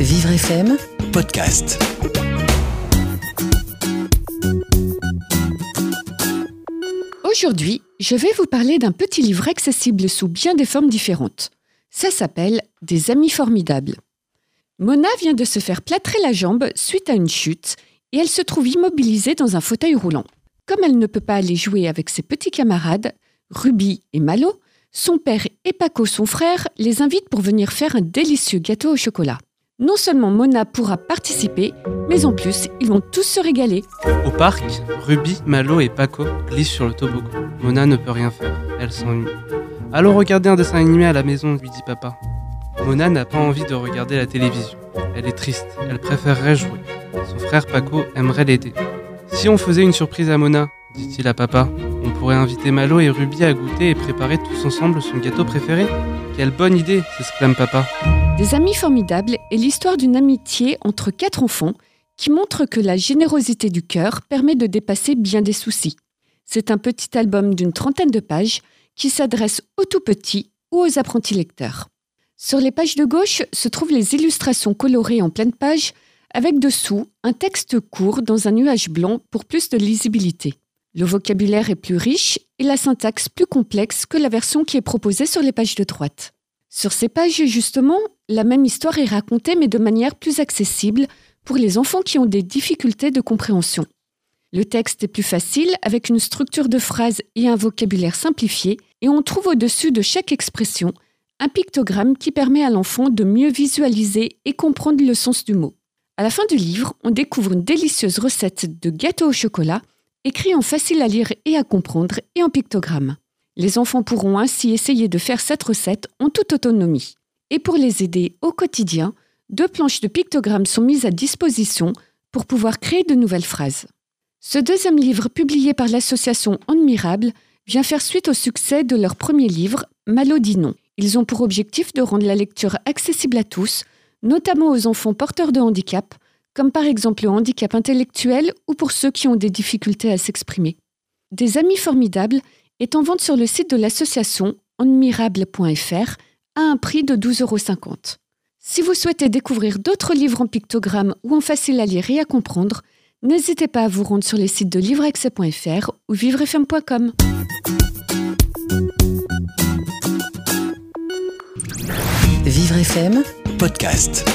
Vivre FM, podcast. Aujourd'hui, je vais vous parler d'un petit livre accessible sous bien des formes différentes. Ça s'appelle Des amis formidables. Mona vient de se faire plâtrer la jambe suite à une chute et elle se trouve immobilisée dans un fauteuil roulant. Comme elle ne peut pas aller jouer avec ses petits camarades, Ruby et Malo, son père et Paco, son frère, les invitent pour venir faire un délicieux gâteau au chocolat. Non seulement Mona pourra participer, mais en plus, ils vont tous se régaler. Au parc, Ruby, Malo et Paco glissent sur le toboggan. Mona ne peut rien faire, elle s'ennuie. Allons regarder un dessin animé à la maison, lui dit papa. Mona n'a pas envie de regarder la télévision. Elle est triste, elle préférerait jouer. Son frère Paco aimerait l'aider. Si on faisait une surprise à Mona, dit-il à papa, on pourrait inviter Malo et Ruby à goûter et préparer tous ensemble son gâteau préféré. Quelle bonne idée, s'exclame papa. Des amis formidables est l'histoire d'une amitié entre quatre enfants qui montre que la générosité du cœur permet de dépasser bien des soucis. C'est un petit album d'une trentaine de pages qui s'adresse aux tout petits ou aux apprentis lecteurs. Sur les pages de gauche se trouvent les illustrations colorées en pleine page, avec dessous un texte court dans un nuage blanc pour plus de lisibilité. Le vocabulaire est plus riche et la syntaxe plus complexe que la version qui est proposée sur les pages de droite. Sur ces pages, justement, la même histoire est racontée mais de manière plus accessible pour les enfants qui ont des difficultés de compréhension. Le texte est plus facile avec une structure de phrase et un vocabulaire simplifié et on trouve au-dessus de chaque expression un pictogramme qui permet à l'enfant de mieux visualiser et comprendre le sens du mot. À la fin du livre, on découvre une délicieuse recette de gâteau au chocolat écrit en facile à lire et à comprendre et en pictogramme. Les enfants pourront ainsi essayer de faire cette recette en toute autonomie. Et pour les aider au quotidien, deux planches de pictogrammes sont mises à disposition pour pouvoir créer de nouvelles phrases. Ce deuxième livre, publié par l'association Admirable, vient faire suite au succès de leur premier livre, Malodinon. Ils ont pour objectif de rendre la lecture accessible à tous, notamment aux enfants porteurs de handicap, comme par exemple le handicap intellectuel ou pour ceux qui ont des difficultés à s'exprimer. Des amis formidables est en vente sur le site de l'association admirable.fr à un prix de 12,50 euros. Si vous souhaitez découvrir d'autres livres en pictogramme ou en facile à lire et à comprendre, n'hésitez pas à vous rendre sur les sites de livreaccès.fr ou vivrefm.com. Vivre FM, Podcast.